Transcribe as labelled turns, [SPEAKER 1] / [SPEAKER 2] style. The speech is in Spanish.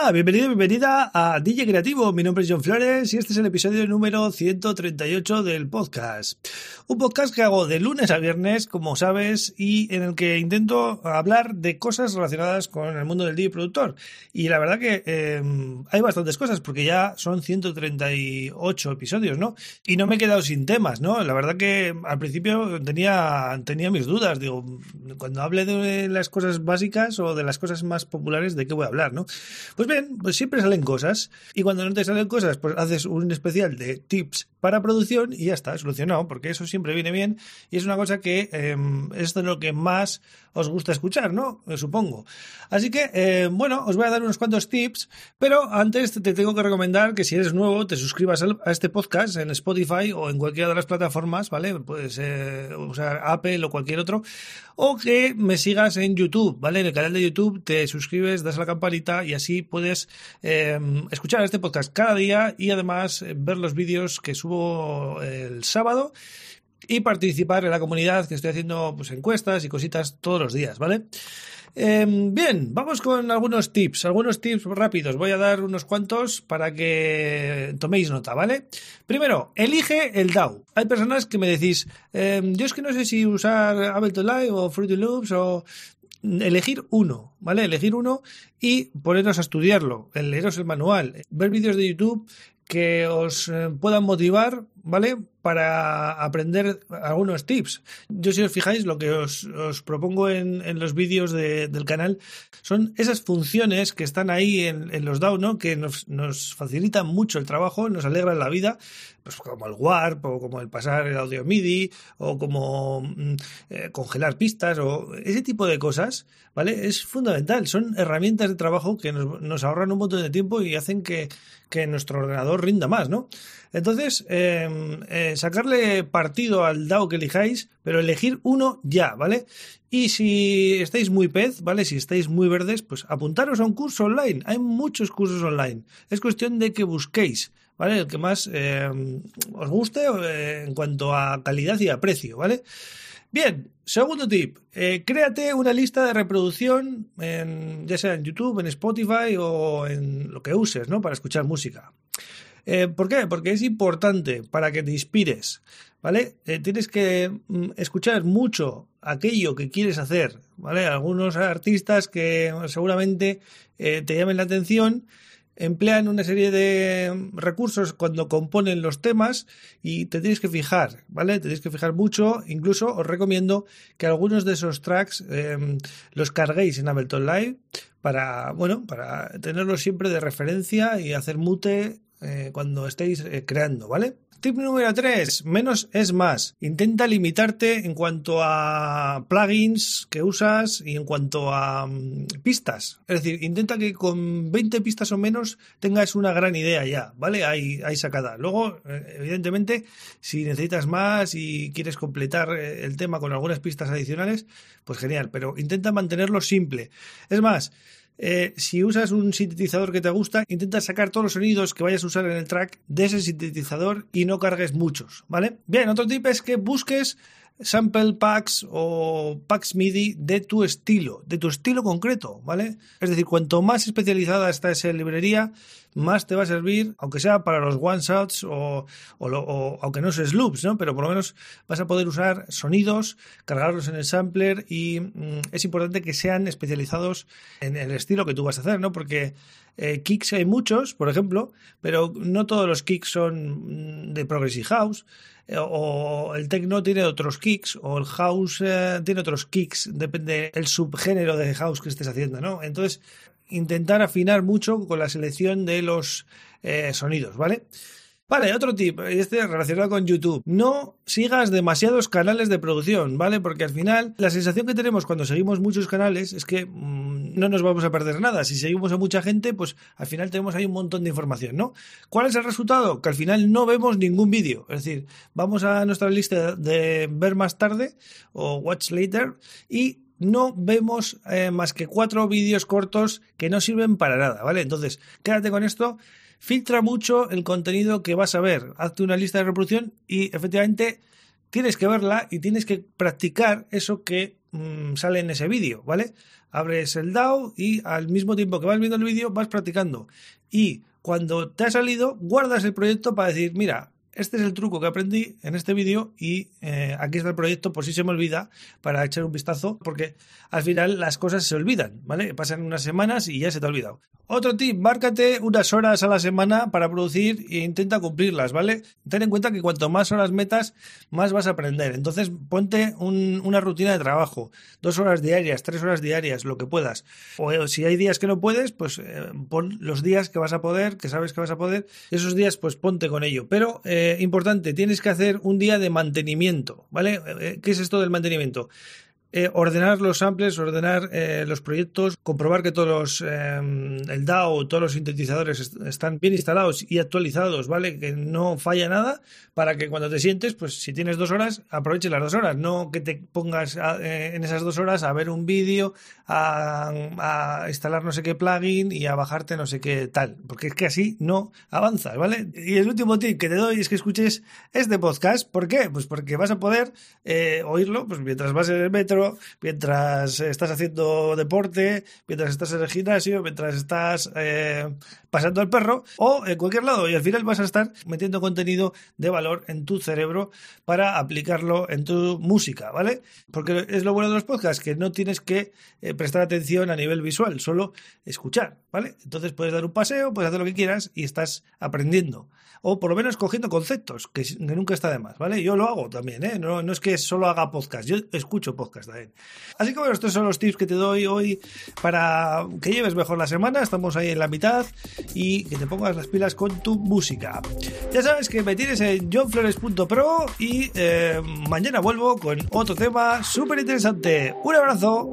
[SPEAKER 1] Hola, bienvenido bienvenida a DJ Creativo. Mi nombre es John Flores y este es el episodio número 138 del podcast. Un podcast que hago de lunes a viernes, como sabes, y en el que intento hablar de cosas relacionadas con el mundo del DJ productor. Y la verdad que eh, hay bastantes cosas porque ya son 138 episodios, ¿no? Y no me he quedado sin temas, ¿no? La verdad que al principio tenía, tenía mis dudas. Digo, cuando hable de las cosas básicas o de las cosas más populares, ¿de qué voy a hablar, no? Pues bien, pues siempre salen cosas. Y cuando no te salen cosas, pues haces un especial de tips para producción y ya está, solucionado, porque eso siempre viene bien y es una cosa que eh, es de lo que más os gusta escuchar, ¿no? Supongo. Así que, eh, bueno, os voy a dar unos cuantos tips, pero antes te tengo que recomendar que si eres nuevo te suscribas a este podcast en Spotify o en cualquiera de las plataformas, ¿vale? Puedes eh, usar Apple o cualquier otro, o que me sigas en YouTube, ¿vale? En el canal de YouTube te suscribes, das a la campanita y así puedes eh, escuchar este podcast cada día y además ver los vídeos que subo el sábado y participar en la comunidad que estoy haciendo pues, encuestas y cositas todos los días, ¿vale? Em, bien, vamos con algunos tips, algunos tips rápidos. Voy a dar unos cuantos para que toméis nota, ¿vale? Primero, elige el DAO. Hay personas que me decís, em, yo es que no sé si usar Ableton Live o Fruity Loops o elegir uno, ¿vale? Elegir uno y poneros a estudiarlo, leeros el manual, ver vídeos de YouTube que os eh, puedan motivar, ¿vale? Para aprender algunos tips. Yo si os fijáis, lo que os, propongo en, los vídeos del canal son esas funciones que están ahí en, los DAO, ¿no? Que nos, facilitan mucho el trabajo, nos alegran la vida, pues como el Warp, o como el pasar el audio MIDI, o como mm, eh, congelar pistas, o ese tipo de cosas, ¿vale? Es fundamental. Son herramientas de trabajo que nos, ahorran un montón de tiempo y hacen que, que nuestro ordenador rinda más, ¿no? Entonces, em, eh, sacarle partido al DAO que elijáis, pero elegir uno ya, ¿vale? Y si estáis muy pez, ¿vale? Si estáis muy verdes, pues apuntaros a un curso online. Hay muchos cursos online. Es cuestión de que busquéis, ¿vale? El que más em, os guste eh, en cuanto a calidad y a precio, ¿vale? Bien, segundo tip, eh, créate una lista de reproducción, en, ya sea en YouTube, en Spotify o en lo que uses, ¿no? Para escuchar música. Eh, ¿Por qué? Porque es importante para que te inspires, ¿vale? Eh, tienes que mm, escuchar mucho aquello que quieres hacer, ¿vale? Algunos artistas que seguramente te llamen la atención emplean una serie de recursos cuando componen los temas y te tienes que fijar, ¿vale? Te tienes que fijar mucho. Incluso os recomiendo que algunos de esos tracks em, los carguéis en Ableton Live para, bueno, para tenerlos siempre de referencia y hacer mute eh, cuando estéis eh, creando, ¿vale? Tip número 3, menos es más. Intenta limitarte en cuanto a plugins que usas y en cuanto a mm, pistas. Es decir, intenta que con 20 pistas o menos tengas una gran idea ya, ¿vale? Ahí, ahí sacada. Luego, eh, evidentemente, si necesitas más y quieres completar el tema con algunas pistas adicionales, pues genial, pero intenta mantenerlo simple. Es más, eh, si usas un sintetizador que te gusta, intenta sacar todos los sonidos que vayas a usar en el track de ese sintetizador y no cargues muchos, ¿vale? Bien, otro tip es que busques sample packs o packs MIDI de tu estilo, de tu estilo concreto, ¿vale? Es decir, cuanto más especializada está esa librería, más te va a servir, aunque sea para los one shots o, aunque no uses loops, ¿no? Pero por lo menos vas a poder usar sonidos, cargarlos en el sampler y mm, es importante que sean especializados en el estilo que tú vas a hacer, ¿no? Porque eh, kicks hay muchos, por ejemplo, pero no todos los kicks son mm, de Progressive House, eh, o el techno tiene otros kicks, o el house eh, tiene otros kicks, depende del subgénero de house que estés haciendo, ¿no? Entonces, intentar afinar mucho con la selección de los sonidos, ¿vale? Vale, otro tip, este relacionado con YouTube. No sigas demasiados canales de producción, ¿vale? Porque al final la sensación que tenemos cuando seguimos muchos canales es que mm, no nos vamos a perder nada. Si seguimos a mucha gente, pues al final tenemos ahí un montón de información, ¿no? ¿Cuál es el resultado? Que al final no vemos ningún vídeo. Es decir, vamos a nuestra lista de ver más tarde o watch later y no vemos eh, más que cuatro vídeos cortos que no sirven para nada, ¿vale? Entonces, quédate con esto, filtra mucho el contenido que vas a ver, hazte una lista de reproducción y efectivamente tienes que verla y tienes que practicar eso que mm, sale en ese vídeo, ¿vale? Abres el DAO y al mismo tiempo que vas viendo el vídeo vas practicando. Y cuando te ha salido, guardas el proyecto para decir, mira, este es el truco que aprendí en este vídeo y eh, aquí está el proyecto por si se me olvida para echar un vistazo porque al final las cosas se olvidan, ¿vale? Pasan unas semanas y ya se te ha olvidado. Otro tip, márcate unas horas a la semana para producir e intenta cumplirlas, ¿vale? Ten en cuenta que cuanto más horas metas, más vas a aprender. Entonces ponte una rutina de trabajo, dos horas diarias, tres horas diarias, lo que puedas. O eh, si hay días que no puedes, pues eh, pon los días que vas a poder, que sabes que vas a poder, esos días pues ponte con ello. Pero importante, tienes que hacer un día de mantenimiento, ¿vale? ¿Qué es esto del mantenimiento? Eh, ordenar los samples, ordenar eh, los proyectos, comprobar que todos los, eh, el DAO, todos los sintetizadores están bien instalados y actualizados, ¿vale? Que no falla nada para que cuando te sientes, pues si tienes dos horas, aproveches las dos horas, no que te pongas en esas dos horas a ver un vídeo, a, a, instalar no sé qué plugin y a bajarte no sé qué tal, porque es que así no avanzas, ¿vale? Y el último tip que te doy es que escuches este podcast, ¿por qué? Pues porque vas a poder oírlo pues mientras vas en el metro, mientras estás haciendo deporte, mientras estás en el gimnasio, mientras estás eh, pasando al perro o en cualquier lado. Y al final vas a estar metiendo contenido de valor en tu cerebro para aplicarlo en tu música, ¿vale? Porque es lo bueno de los podcasts, que no tienes que eh, prestar atención a nivel visual, solo escuchar, ¿vale? Entonces puedes dar un paseo, puedes hacer lo que quieras y estás aprendiendo. O por lo menos cogiendo conceptos, que, nunca está de más, ¿vale? Yo lo hago también, ¿eh? No, no es que solo haga podcast, yo escucho podcast Así que bueno, estos son los tips que te doy hoy para que lleves mejor la semana. Estamos ahí en la mitad y que te pongas las pilas con tu música. Ya sabes que me tienes en johnflores.pro y eh, mañana vuelvo con otro tema súper interesante. Un abrazo.